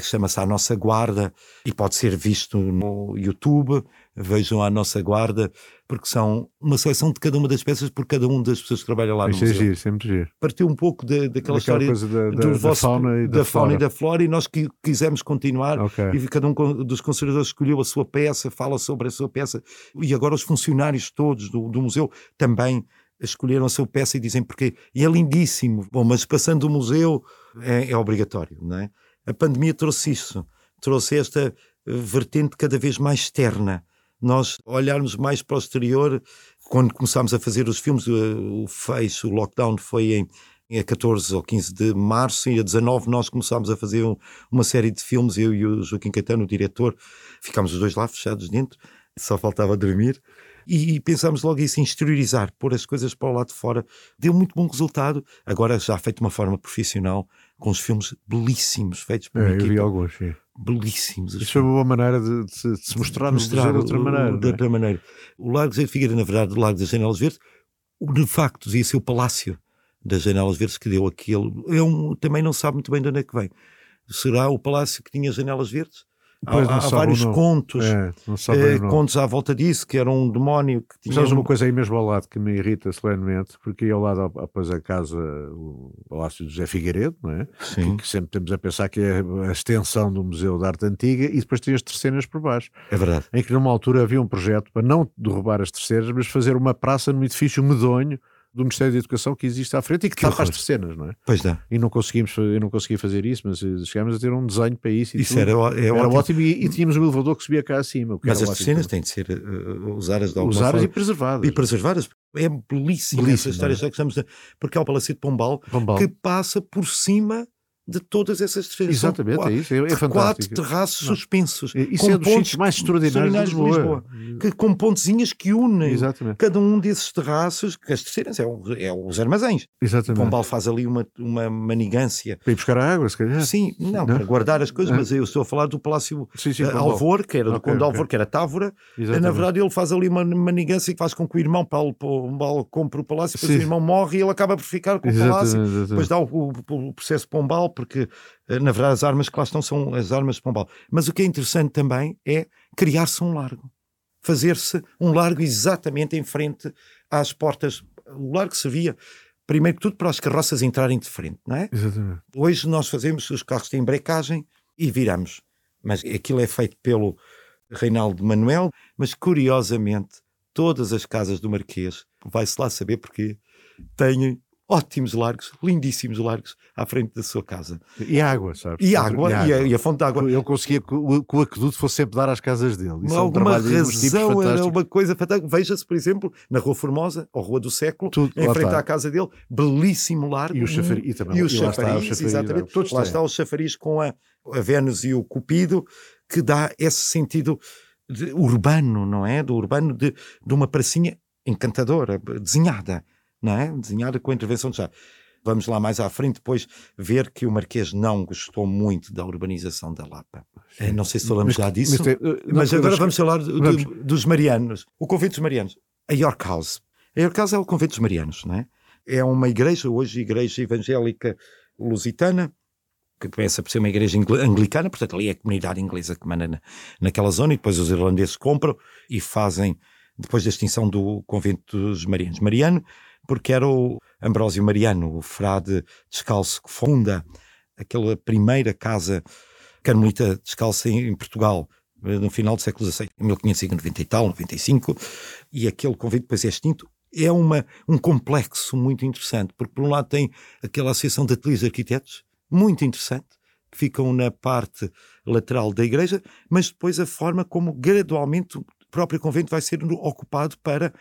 chama-se A Nossa Guarda e pode ser visto no YouTube. Vejam A Nossa Guarda, porque são uma seleção de cada uma das peças por cada uma das pessoas que trabalham lá Isso no é museu. Giro, sempre giro. Partiu um pouco de, daquela, daquela história da, da, da, vosso, fauna, e da, da fauna e da flora e nós que quisemos continuar okay. e cada um dos conservadores escolheu a sua peça, fala sobre a sua peça e agora os funcionários todos do, do museu também escolheram a sua peça e dizem porque e é lindíssimo. Bom, mas passando o museu é, é obrigatório, não é? A pandemia trouxe isso, trouxe esta eh, vertente cada vez mais externa. Nós olharmos mais para o exterior, quando começámos a fazer os filmes, o fecho, o lockdown foi em a 14 ou 15 de março e a 19 nós começámos a fazer um, uma série de filmes, eu e o Joaquim Caetano, o diretor, ficámos os dois lá fechados dentro, só faltava dormir. E pensámos logo isso, exteriorizar, pôr as coisas para o lado de fora. Deu muito bom resultado. Agora já feito de uma forma profissional, com os filmes belíssimos, feitos por é, eu vi alguns, sim. Belíssimos. Isso foi uma boa maneira de, de se, de se mostrar, mostrar de outra maneira. De não é? outra maneira. O Largo de Figueira, na verdade, o Largo das Janelas Verdes, o de facto devia ser o Palácio das Janelas Verdes que deu aquele. É um, também não sabe muito bem de onde é que vem. Será o Palácio que tinha janelas verdes? Pois, há, não há vários o nome. contos, É, não eh, contos à volta disso, que era um demónio que tinha. Sabes um- uma coisa aí mesmo ao lado que me irrita solenemente, porque aí ao lado, após a casa, o Palácio de José Figueiredo, não é? Sim, Que sempre temos a pensar que é a extensão do Museu de Arte Antiga, e depois tem as terceiras por baixo, é verdade. em que numa altura havia um projeto para não derrubar as terceiras, mas fazer uma praça num edifício medonho do Ministério da Educação que existe à frente e que, Que tapa as terceiras, não é? Pois dá. E não conseguimos, eu não consegui fazer isso, mas eh, chegámos a ter um desenho para isso. E Isso tudo. era, é Era ótimo. ótimo, e, e tínhamos um elevador que subia cá acima. Mas as cenas têm de ser uh, usadas de alguma usadas e preservadas. E preservadas. É belíssima essa Belíssimo, história, é? já que estamos a- porque há o Palácio de Pombal Pombal. que passa por cima de todas essas terceiras. São Exatamente, qua- é isso. É, é quatro fantástico. terraços Não. suspensos. Isso com é dos pontes sítios mais extraordinários de Lisboa. que, com pontezinhas que unem Exatamente. cada um desses terraços, que as terceiras é, o- é os armazéns. Exatamente. Pombal faz ali uma, uma manigância. Para ir buscar a água, se calhar. Sim, não, Não? para guardar as coisas, Ah. mas eu estou a falar do Palácio Sim, sim, eh. Alvor, que era do Ok, Conde ok. Alvor, que era Távora. Exatamente. Na verdade, ele faz ali uma manigância que faz com que o irmão Paulo Pombal compre o palácio, depois Sim. o irmão morre e ele acaba por ficar com o palácio. Exatamente, exatamente. Depois dá o, o- o processo Pombal, porque eh, na verdade as armas que lá estão são as armas de Pombal. Mas o que é interessante também é criar-se um largo. Fazer-se um largo exatamente em frente às portas. O largo servia, primeiro que tudo, para as carroças entrarem de frente, não é? Exatamente. Hoje nós fazemos, os carros têm brecagem e viramos. Mas aquilo é feito pelo Reinaldo Manuel, mas curiosamente todas as casas do Marquês, vai-se lá saber porque, têm ótimos largos, lindíssimos largos à frente da sua casa. E água, sabes? E água, e a, e a fonte de água. Ele conseguia que o, que o aqueduto fosse sempre dar às casas dele. Isso Por é um alguma razão era uma coisa fantástica. Veja-se, por exemplo, na Rua Formosa, ou Rua do Século, Tudo, em frente está. à casa dele, belíssimo largo. E o chafariz- e também- e o chafariz, exatamente. todos lá está o chafariz com a, a Vênus e o Cupido, que dá esse sentido de- urbano, não é? Do urbano de, de uma pracinha encantadora, desenhada, não é? Desenhada com a intervenção de já. Vamos lá mais à frente depois ver que o Marquês não gostou muito da urbanização da Lapa. Eh, Não sei se falamos já disso. Mas não, agora mas- vamos falar de- vamos. dos Marianos. O convento dos Marianos. A York House. A York House é o convento dos Marianos, não é? É uma igreja, hoje igreja evangélica lusitana, que começa por ser uma igreja angli- anglicana, portanto ali é a comunidade inglesa que manda na, naquela zona e depois os irlandeses compram e fazem, depois da extinção do convento dos Marianos. Mariano, porque era o Ambrósio Mariano, o frade descalço que funda aquela primeira casa carmelita descalça em, Portugal, eh, no final do século XVI, em 1590 e tal, 95, e aquele convento depois é extinto. É uma, um complexo muito interessante, porque por um lado tem aquela associação de ateliês arquitetos, muito interessante, que ficam na parte lateral da igreja, mas depois a forma como gradualmente o próprio convento vai ser ocupado para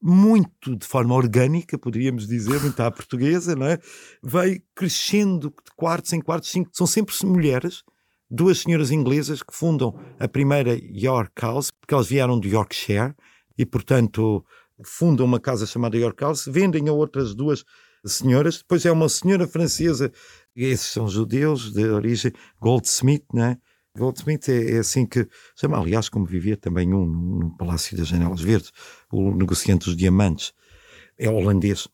muito de forma orgânica, poderíamos dizer, muito à portuguesa, não é? Vai crescendo de quartos em quartos, cinco, são sempre mulheres, duas senhoras inglesas que fundam a primeira York House, porque elas vieram de Yorkshire e, portanto, fundam uma casa chamada York House, vendem a outras duas senhoras, depois é uma senhora francesa, esses são judeus de origem Goldsmith, não é? Goldsmith é, é assim que chama, aliás, como vivia também um no, Palácio das Janelas Verdes, o negociante dos diamantes, é holandês.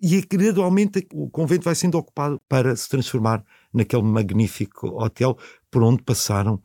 E é gradualmente o convento vai sendo ocupado para se transformar naquele magnífico hotel por onde passaram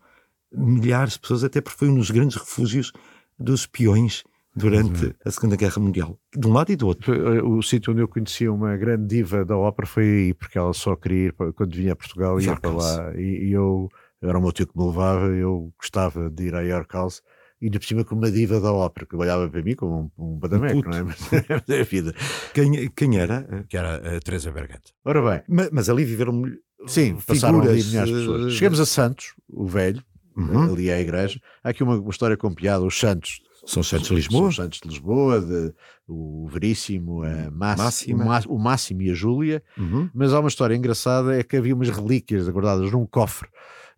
milhares de pessoas, até porque foi um dos grandes refúgios dos espiões durante a Segunda Guerra Mundial, de um lado e do outro. Eh, O sítio onde eu conhecia uma grande diva da ópera foi aí, porque ela só queria ir, quando vinha a Portugal, ia para lá. E, e eu, era o meu tio que me levava, eu gostava de ir à York House, e ainda por cima com uma diva da ópera, que olhava para mim como um, um badameco, puto. não é? [LAUGHS] Mas é a vida. Quem, quem era? Que era a Teresa Bergante. Ora bem, Ma- Mas, ali viveram sim, passaram ali milhares de pessoas. eh, Chegamos a Santos, o velho, Uhum. ali à igreja. Há aqui uma, uma história com piada, os santos São Santos de Lisboa. São Santos de Lisboa, de, o Veríssimo, a Máxima, o, o Máximo e a Júlia. Uhum. Mas há uma história engraçada: é que havia umas relíquias guardadas num cofre.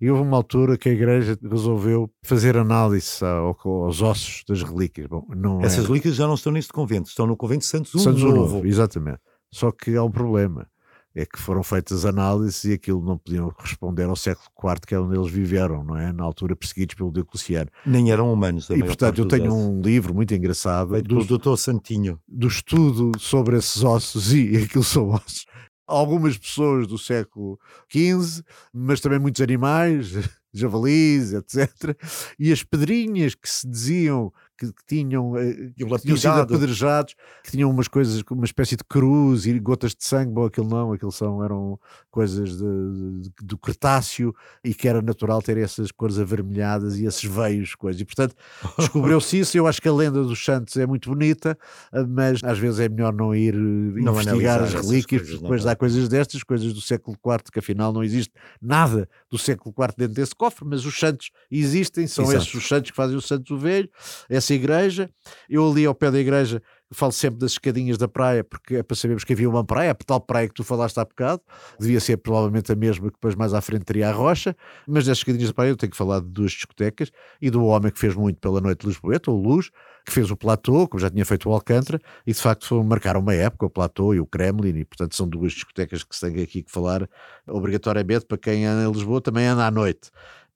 E houve uma altura que a igreja resolveu fazer análise aos ossos das relíquias. Bom, Essas é... relíquias já não estão neste convento, estão no convento de Santos, Santos Novo. Novo. Exatamente. Só que há um problema é que foram feitas análises e aquilo não podiam corresponder ao século IV, que é onde eles viveram, não é? Na altura perseguidos pelo Diocleciano. Nem eram humanos. E portanto eu tenho um livro muito engraçado do Doutor Santinho. Do estudo sobre esses ossos e [LAUGHS] aquilo são ossos. Algumas pessoas do século XV, mas também muitos animais, [LAUGHS] javalis, etc. E as pedrinhas que se diziam que, que tinham, eh, que tinham sido apedrejados, que tinham umas coisas, uma espécie de cruz e gotas de sangue, bom, aquilo não, aquilo são, eram coisas de, de, do Cretáceo e que era natural ter essas cores avermelhadas e esses veios, coisas. E portanto [LAUGHS] descobriu-se isso. Eu acho que a lenda dos santos é muito bonita, eh, mas às vezes é melhor não ir eh, não investigar as relíquias, coisas, depois há coisas destas, coisas do século IV, que afinal não existe nada do século IV dentro desse cofre, mas os santos existem, são Exato. esses os santos que fazem o santo velho, essa igreja. Eu ali ao pé da igreja falo sempre das escadinhas da praia, porque é para sabermos que havia uma praia, a tal praia que tu falaste há bocado, devia ser provavelmente a mesma que depois mais à frente teria a rocha, mas das escadinhas da praia eu tenho que falar de duas discotecas e do homem que fez muito pela noite de Lisboeta, o Luz, que fez o Platô, como já tinha feito o Alcântara, e de facto marcaram uma época, o Platô e o Kremlin, e portanto são duas discotecas que se tem aqui que falar obrigatoriamente para quem anda em Lisboa, também anda à noite.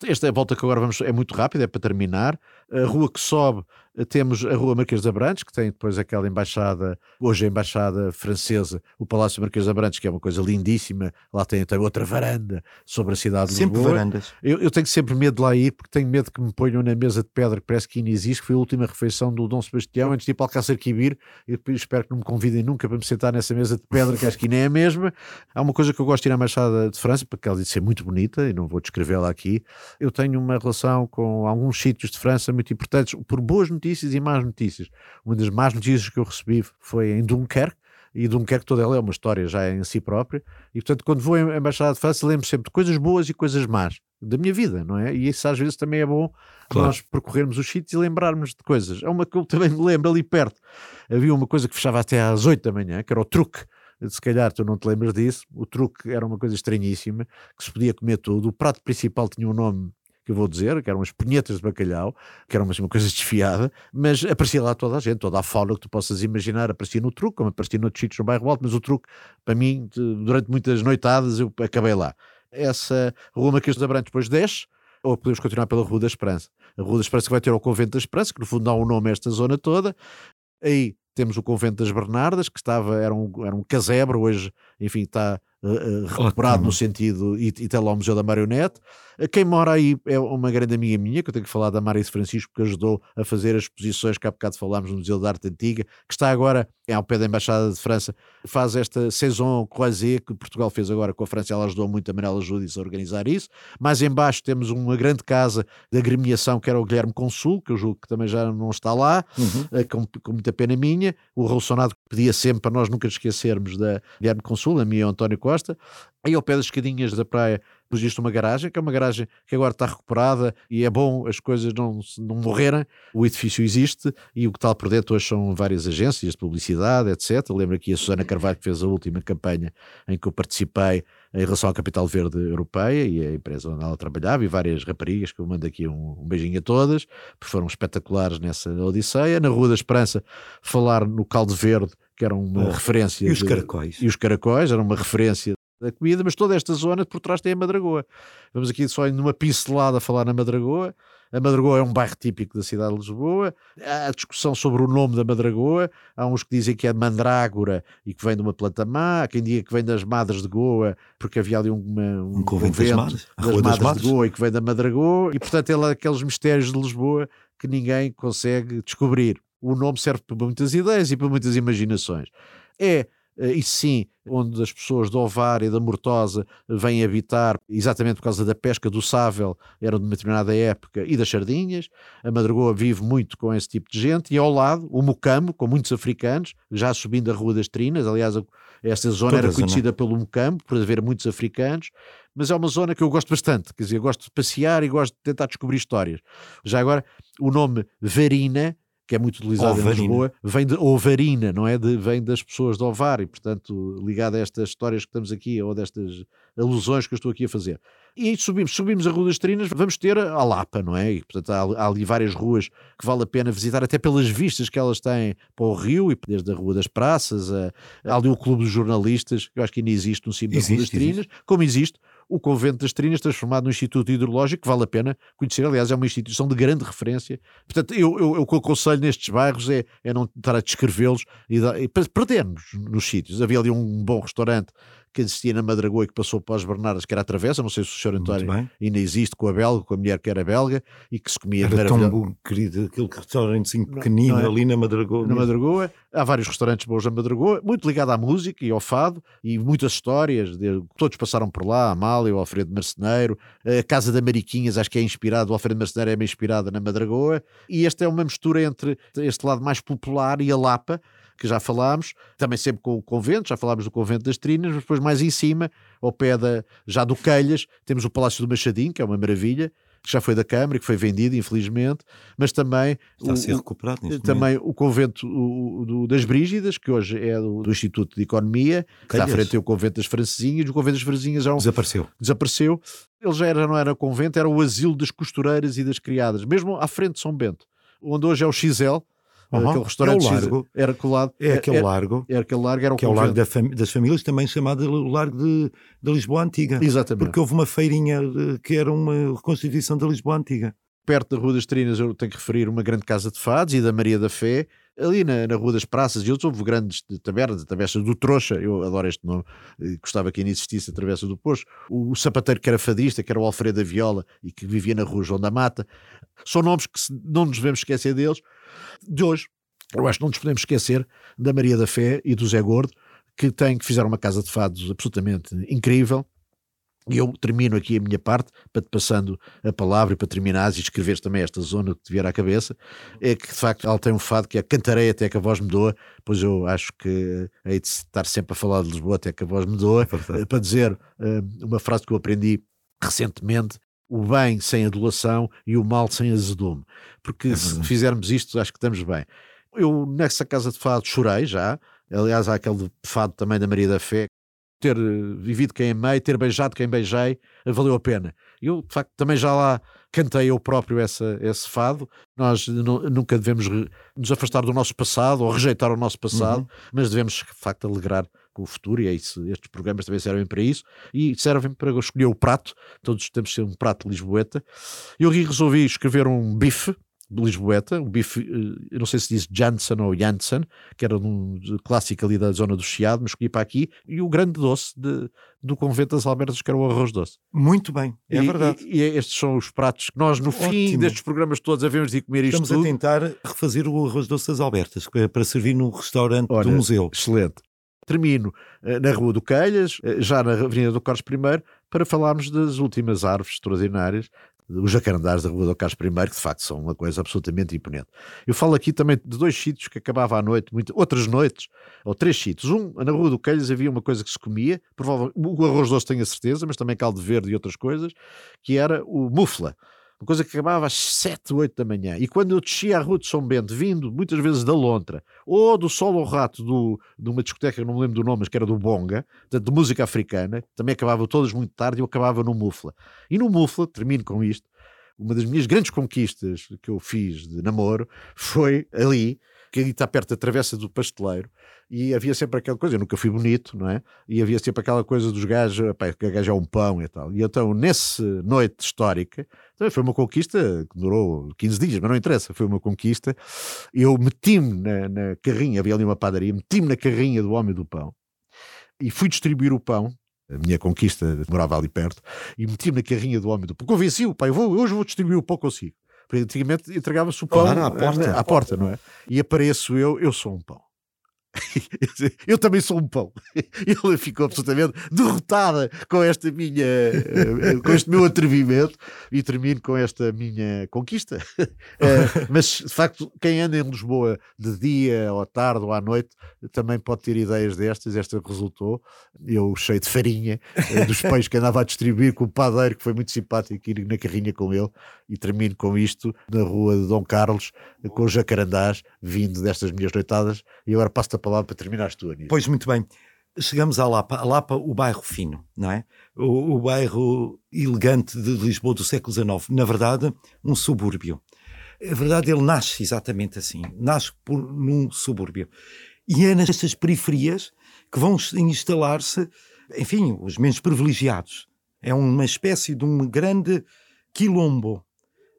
Esta volta que agora vamos é muito rápida, é para terminar. A rua que sobe temos a Rua Marquês de Abrantes, que tem depois aquela embaixada, hoje a embaixada francesa, o Palácio Marquês de Abrantes, que é uma coisa lindíssima. Lá tem, tem outra varanda sobre a cidade de sempre Lisboa. varandas. Eu, eu, tenho sempre medo de lá ir, porque tenho medo que me ponham na mesa de pedra que parece que ainda existe, que foi a última refeição do Dom Sebastião, antes de ir para Alcácer Quibir. Eu espero que não me convidem nunca para me sentar nessa mesa de pedra, que acho que nem é a mesma. Há uma coisa que eu gosto de ir à embaixada de França, porque ela disse ser muito bonita, e não vou descrevê-la aqui. Eu tenho uma relação com alguns sítios de França muito importantes, por boas notícias e más notícias notícias. Uma das más notícias que eu recebi foi em Dunkerque, e Dunkerque toda ela é uma história já em si própria, e portanto quando vou à Embaixada de França lembro sempre de coisas boas e coisas más da minha vida, não é? E isso às vezes também é bom claro. nós percorrermos os sítios e lembrarmos de coisas. É uma que eu também me lembro ali perto. Havia uma coisa que fechava até às 8 da manhã, que era o truque. Se calhar tu não te lembras disso. O truque era uma coisa estranhíssima, que se podia comer tudo. O prato principal tinha um nome que eu vou dizer, que eram as punhetas de bacalhau, que eram uma [LAUGHS] coisa desfiada, mas aparecia lá toda a gente, toda a fauna que tu possas imaginar, aparecia no truque, como aparecia noutros sítios no bairro alto, mas o truque, para mim, durante muitas noitadas, eu acabei lá. Essa rua Marquês dos Abrantes depois desce, ou podemos continuar pela Rua da Esperança. A Rua da Esperança que vai ter o Convento da Esperança, que no fundo dá um nome a esta zona toda. Aí temos o Convento das Bernardas, que estava, era um, era um casebre, hoje, enfim, está uh, recuperado Ótimo. no sentido, e, e tem lá o Museu da Marionete. Quem mora aí é uma grande amiga minha, que eu tenho que falar da Maris Francisco, que ajudou a fazer as exposições que há bocado falámos no Museu da Arte Antiga, que está agora ao pé da Embaixada de França, faz esta saison croisée que Portugal fez agora com a França, ela ajudou muito a Manela Júdice a organizar isso. Mais embaixo temos uma grande casa de agremiação, que era o Guilherme Consul, que eu julgo que também já não está lá, uhum. com, com, muita pena minha. O Rolsonado pedia sempre para nós nunca esquecermos da Guilherme Consul, a minha e o António Costa. Aí ao pé das escadinhas da praia existe uma garagem, que é uma garagem que agora está recuperada e é bom as coisas não, não morrerem. O edifício existe e o que está por dentro hoje são várias agências de publicidade, etc. Lembro aqui a Susana Carvalho que fez a última campanha em que eu participei em relação à Capital Verde Europeia e a empresa onde ela trabalhava e várias raparigas que eu mando aqui um, um beijinho a todas, porque foram espetaculares nessa odisseia. Na Rua da Esperança, falar no caldo verde, que era uma oh, referência. E os de, caracóis. E os caracóis, era uma referência da comida, mas toda esta zona por trás tem a Madragoa. Vamos aqui só numa pincelada falar na Madragoa. A Madragoa é um bairro típico da cidade de Lisboa. Há discussão sobre o nome da Madragoa. Há uns que dizem que é mandrágora e que vem de uma planta má. Há quem diga que vem das Madres de Goa, porque havia ali uma, um, um convento, das Madres, das madres, das madres de Goa e que vem da Madragoa. E portanto é aqueles mistérios de Lisboa que ninguém consegue descobrir. O nome serve para muitas ideias e para muitas imaginações. É e sim, onde as pessoas do Ovar e da Mortosa vêm habitar, exatamente por causa da pesca do sável, eram de uma determinada época, e das sardinhas. A Madragoa vive muito com esse tipo de gente, e ao lado, o Mucambo, com muitos africanos, já subindo a Rua das Trinas. Aliás, esta zona Toda era conhecida zona. pelo Mucambo, por haver muitos africanos, mas é uma zona que eu gosto bastante, quer dizer, eu gosto de passear e gosto de tentar descobrir histórias. Já agora, o nome Varina que é muito utilizada em Lisboa, vem de ovarina, não é? De, vem das pessoas de ovar e, portanto, ligada a estas histórias que estamos aqui ou destas alusões que eu estou aqui a fazer. E subimos, subimos a Rua das Trinas, vamos ter a Lapa, não é? E, portanto, há, há, ali várias ruas que vale a pena visitar, até pelas vistas que elas têm para o Rio, e desde a Rua das Praças, a, há ali o Clube dos Jornalistas, que eu acho que ainda existe no cimo da Rua das Trinas, existe. como existe o Convento das Trinas, transformado num Instituto Hidrológico, que vale a pena conhecer. Aliás, é uma instituição de grande referência. Portanto, eu, eu, eu o que aconselho nestes bairros é, é não estar a descrevê-los e, e perdermos nos sítios. Havia ali um bom restaurante que existia na Madragoa e que passou para os Bernardas, que era a Travessa, não sei se o Sr. António ainda existe, com a belga, com a mulher que era belga, e que se comia... Era tão bom, querido, aquele restaurantezinho pequenino é? ali na Madragoa. Na Madragoa, há vários restaurantes bons na Madragoa, muito ligado à música e ao fado, e muitas histórias, de, todos passaram por lá, a Amália, o Alfredo Marceneiro, a Casa da Mariquinhas, acho que é inspirado, o Alfredo Marceneiro é meio inspirado na Madragoa, e esta é uma mistura entre este lado mais popular e a Lapa, que já falámos, também sempre com o convento, já falámos do convento das Trinas, mas depois mais em cima, ao pé da, já do Quelhas, temos o Palácio do Machadinho, que é uma maravilha, que já foi da Câmara, que foi vendido, infelizmente, mas também está a ser recuperado também momento. o convento o, do, das Brígidas, que hoje é do, do Instituto de Economia, que à frente tem o convento das Francesinhas, o convento das Francesinhas já é um, desapareceu. Desapareceu. Ele já era, não era convento, era o asilo das costureiras e das criadas, mesmo à frente de São Bento, onde hoje é o XL, Uhum. Aquele restaurante é o largo. era colado. É aquele era, largo. Era aquele largo, era o que é o largo da fam das famílias, também chamado o Largo de, de Lisboa Antiga. Exatamente. Porque houve uma feirinha que era uma reconstituição da Lisboa Antiga. Perto da Rua das Trinas, eu tenho que referir uma grande casa de fados e da Maria da Fé. Ali na, na Rua das Praças e outros houve grandes tabernas, a Travessa do Trouxa, eu adoro este nome, gostava que ainda existisse a Travessa do Poço. O, o sapateiro que era fadista, que era o Alfredo da Viola e que vivia na Rua João da Mata. São nomes que não nos devemos esquecer deles. De hoje, eu acho que não nos podemos esquecer da Maria da Fé e do Zé Gordo, que, tem, que fizeram uma casa de fados absolutamente incrível. E eu termino aqui a minha parte, para te passando a palavra e para terminares e escreveres também esta zona que te vier à cabeça, é que de facto ela tem um fado que é cantarei até que a voz me doa, pois eu acho que hei de estar sempre a falar de Lisboa até que a voz me doa, é para dizer uh, uma frase que eu aprendi recentemente, o bem sem adulação e o mal sem azedume, porque é se fizermos isto acho que estamos bem. Eu, nessa casa de fado, chorei já. Aliás, há aquele fado também da Maria da Fé. Ter eh, vivido quem amei, ter beijado quem beijei, valeu a pena. Eu, de facto, também já lá cantei eu próprio essa, esse fado. Nós nunca devemos nos afastar do nosso passado ou rejeitar o nosso passado, uhum. mas devemos, de facto, alegrar com o futuro, e é isso, estes programas também servem para isso, e servem para escolher o prato, todos temos de ser um prato lisboeta. Eu resolvi escrever um bife, de Lisboeta, o bife, eh, eu não sei se diz Janssen ou Janssen, que era um clássico ali da zona do Chiado, mas escolhi para aqui, e o grande doce de, do Convento das Albertas, que era o arroz doce. Muito bem, é e, verdade. E, e, estes são os pratos que nós, no Ótimo. fim destes programas todos, havemos de comer isto Estamos tudo. a tentar refazer o arroz doce das Albertas, para servir no restaurante Olha, do museu. Excelente. Termino uh, na Rua do Calhas, uh, já na Avenida do Carlos I, para falarmos das últimas árvores extraordinárias os jacarandares da Rua do Carlos I, que de facto são uma coisa absolutamente imponente. Eu falo aqui também de dois sítios que acabava à noite, muito, outras noites, ou três sítios. Um, na Rua do Quelhas havia uma coisa que se comia, provavelmente, o arroz doce tenho a certeza, mas também caldo verde e outras coisas, que era o mufla uma coisa que acabava às 7, 8 da manhã. E quando eu descia a rua de São Bento, vindo muitas vezes da Lontra, ou do Sol ao Rato, do, de uma discoteca, não me lembro do nome, mas que era do Bonga, de música africana, também acabava todas muito tarde eu acabava no Mufla. E no Mufla, termino com isto, uma das minhas grandes conquistas que eu fiz de namoro foi ali, que ali está perto da travessa do pasteleiro, e havia sempre aquela coisa, eu nunca fui bonito, não é? E havia sempre aquela coisa dos gajos, pá, que a gaja é um pão e tal. E então, nessa noite histórica, também foi uma conquista que durou 15 dias, mas não interessa, foi uma conquista. Eu meti-me na, na carrinha, havia ali uma padaria, meti-me na carrinha do homem do pão e fui distribuir o pão a minha conquista morava ali perto, e meti-me na carrinha do homem do pão. Convenci-o, pai, vou, hoje vou distribuir o pão consigo. Porque antigamente entregava-se o pão claro, à, porta. à porta, não é? E apareço eu, eu sou um pão [LAUGHS] Eu também sou um pão. [LAUGHS] Ele ficou absolutamente derrotada com esta minha, eh, com este meu atrevimento e termino com esta minha conquista. [LAUGHS] Eh, mas de facto, quem anda em Lisboa de dia, ou à tarde, ou à noite, também pode ter ideias destas. Esta resultou. Eu cheio de farinha eh, dos pães que andava a distribuir com o padeiro, que foi muito simpático ir na carrinha com ele. E termino com isto na rua de Dom Carlos, com o jacarandás, vindo destas minhas noitadas. E agora passo-te a palavra para terminar tu, Anísio. Pois, muito bem. Chegamos à Lapa. A Lapa, o bairro fino, não é? O, o bairro elegante de Lisboa do século XIX. Na verdade, um subúrbio. A verdade, ele nasce exatamente assim. Nasce por, num subúrbio. E é nestas periferias que vão instalar-se, enfim, os menos privilegiados. É uma espécie de um grande quilombo.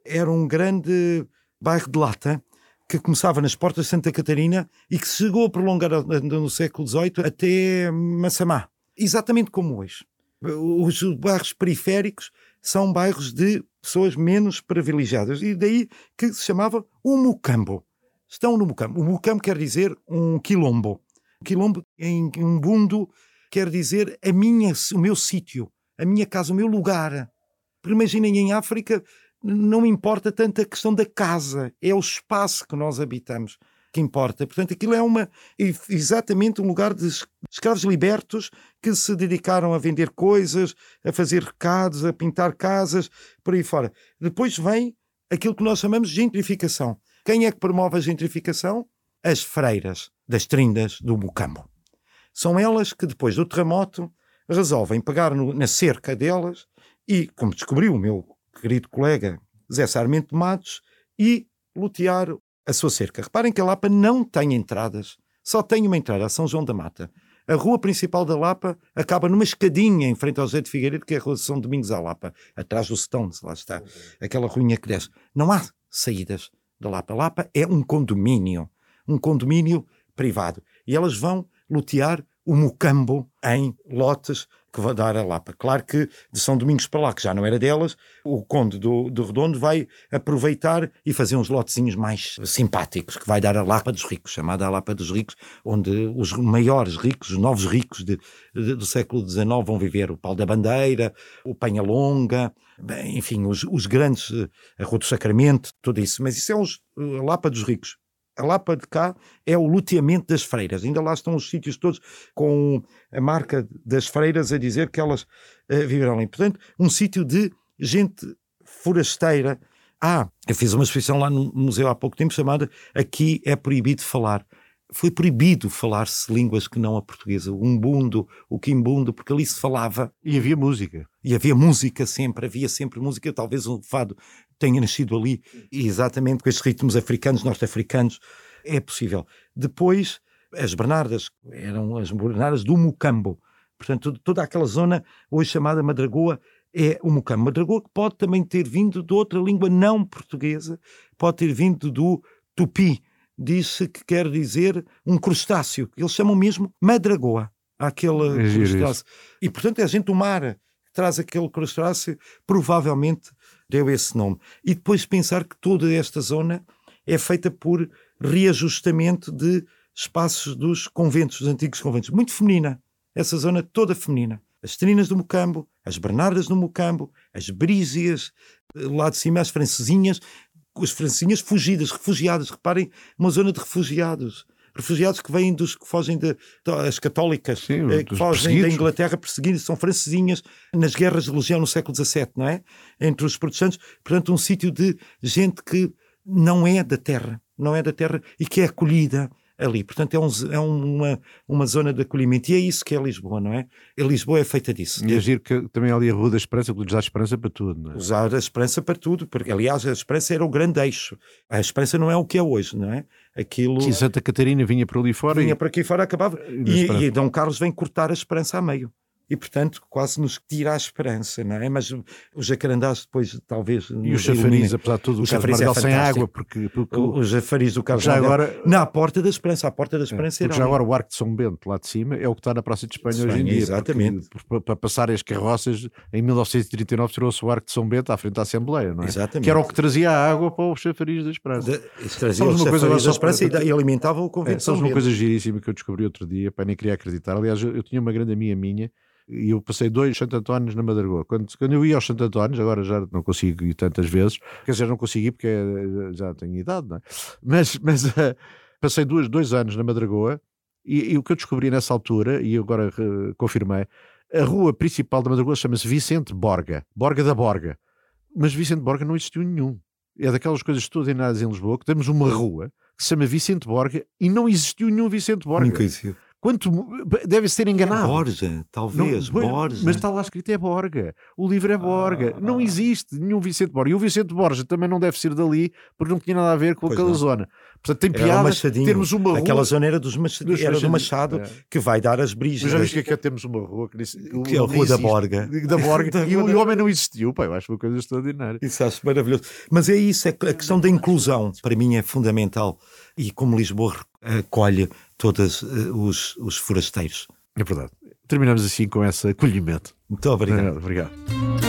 Era um grande bairro de lata que começava nas portas de Santa Catarina e que chegou a prolongar no século XVIII até Massamá. Exatamente como hoje. Os bairros periféricos são bairros de pessoas menos privilegiadas e daí que se chamava o Mucambo. Estão no Mucambo. O Mucambo quer dizer um quilombo. Quilombo em bundo quer dizer a minha, o meu sítio, a minha casa, o meu lugar. Imaginem em África não importa tanto a questão da casa, é o espaço que nós habitamos que importa. Portanto, aquilo é uma exatamente um lugar de escravos libertos que se dedicaram a vender coisas, a fazer recados, a pintar casas, por aí fora. Depois vem aquilo que nós chamamos de gentrificação. Quem é que promove a gentrificação? As freiras das trindas do Mucambo. São elas que, depois do terremoto, resolvem pegar no, na cerca delas e, como descobriu o meu querido colega Zé Sarmento Matos, e lotear a sua cerca. Reparem que a Lapa não tem entradas, só tem uma entrada, a São João da Mata. A rua principal da Lapa acaba numa escadinha em frente ao José de Figueiredo, que é a rua São Domingos à Lapa, atrás do Stones, lá está, aquela ruinha que desce. Não há saídas da Lapa. A Lapa é um condomínio, um condomínio privado. E elas vão lotear o Mucambo em lotes que vai dar a Lapa. Claro que de São Domingos para lá, que já não era delas, o Conde do, do Redondo vai aproveitar e fazer uns lotezinhos mais simpáticos, que vai dar a Lapa dos ricos, chamada a Lapa dos ricos, onde os maiores ricos, os novos ricos de, de, do século XIX vão viver o Pau da Bandeira, o Penha Longa, enfim, os, os grandes, a Rua do Sacramento, tudo isso. Mas isso é os, a Lapa dos ricos a Lapa de cá é o luteamento das freiras. Ainda lá estão os sítios todos com a marca das freiras a dizer que elas uh, viverão ali. Portanto, um sítio de gente forasteira. Ah, eu fiz uma exposição lá no museu há pouco tempo chamada Aqui é proibido falar. Foi proibido falar-se línguas que não a portuguesa, o umbundo, o quimbundo, porque ali se falava. E havia música. E havia música sempre, havia sempre música. Talvez o fado tenha nascido ali, exatamente com estes ritmos africanos, norte-africanos, é possível. Depois, as Bernardas, eram as Bernardas do Mucambo, portanto, toda aquela zona, hoje chamada Madragoa, é o Mucambo. Madragoa que pode também ter vindo de outra língua não portuguesa, pode ter vindo do tupi, disse que quer dizer um crustáceo, eles chamam mesmo Madragoa, aquele é crustáceo. E, portanto, é a gente do mar que traz aquele crustáceo, provavelmente deu esse nome. E depois pensar que toda esta zona é feita por reajustamento de espaços dos conventos, dos antigos conventos. Muito feminina. Essa zona toda feminina. As Trinas do Mocambo, as Bernardas do Mocambo, as Brízias, lá de cima as francesinhas, as francesinhas fugidas, refugiadas. Reparem, uma zona de refugiados refugiados que vêm dos que fogem de, as católicas Sim, eh, que fogem da Inglaterra perseguidas, são francesinhas nas guerras de religião no século XVII, não é? Entre os protestantes, portanto, um sítio de gente que não é da terra, não é da terra e que é acolhida ali. Portanto, é, um, é uma, uma zona de acolhimento. E é isso que é Lisboa, não é? E Lisboa é feita disso. E agir que também ali a Rua da Esperança, que usar a esperança para tudo, não é? Usar a esperança para tudo, porque aliás a esperança era o grande eixo. A esperança não é o que é hoje, não é? Aquilo... Sim, Santa Catarina vinha por ali fora. Vinha e... para aqui fora, acabava. E, e, Dom Carlos vem cortar a esperança a meio. E, portanto, quase nos tira a esperança, não é? Mas os jacarandás depois, talvez... E o chafariz, apesar de tudo, o, o chafariz é sem água, porque... porque o, o chafariz do Carlos já agora Na porta da esperança, a porta da é, esperança é, Já agora o Arco de São Bento, lá de cima, é o que está na Praça de Espanha, Espanha hoje em dia. Exatamente. para passar as carroças, em 1939 tirou-se o Arco de São Bento à frente da Assembleia, não é? Exatamente. Que era o que trazia a água para o chafariz da esperança. De, trazia o chafariz da esperança e, e alimentava o convento é, São uma coisa giríssima que eu descobri outro dia, para nem queria acreditar. Aliás, eu, eu tinha uma grande amiga minha e eu passei dois Santo Antónios na Madragoa. Quando, quando eu ia aos Santo Antónios, agora já não consigo ir tantas vezes, quer dizer, não consegui porque já tenho idade, não é? Mas, mas uh, passei dois, dois anos na Madragoa e, e, o que eu descobri nessa altura, e agora uh, confirmei, a rua principal da Madragoa chama-se Vicente Borga, Borga da Borga. Mas Vicente Borga não existiu nenhum. É daquelas coisas extraordinárias em Lisboa que temos uma rua que se chama Vicente Borga e não existiu nenhum Vicente Borga. Nunca existiu. Quanto deve ser enganado. Borja, talvez, não, Borja. Mas está lá escrito é Borga. O livro é Borga. Ah, não existe nenhum Vicente Borga. E o Vicente Borja também não deve ser dali porque não tinha nada a ver com aquela não. zona. Portanto, tem piada termos uma rua. Aquela zona era, dos machad... dos era do Machado é. que vai dar as brisas. Mas já viste que é que temos uma rua que, disse, que é a Rua [LAUGHS] da Borga. [LAUGHS] Da Borga. e, o, homem não existiu. Pá, eu acho uma coisa extraordinária. Isso acho maravilhoso. Mas é isso, é a questão da inclusão para mim é fundamental. E como Lisboa acolhe todos uh, os, os forasteiros. É verdade. Terminamos assim com esse acolhimento. Muito obrigado. Obrigado.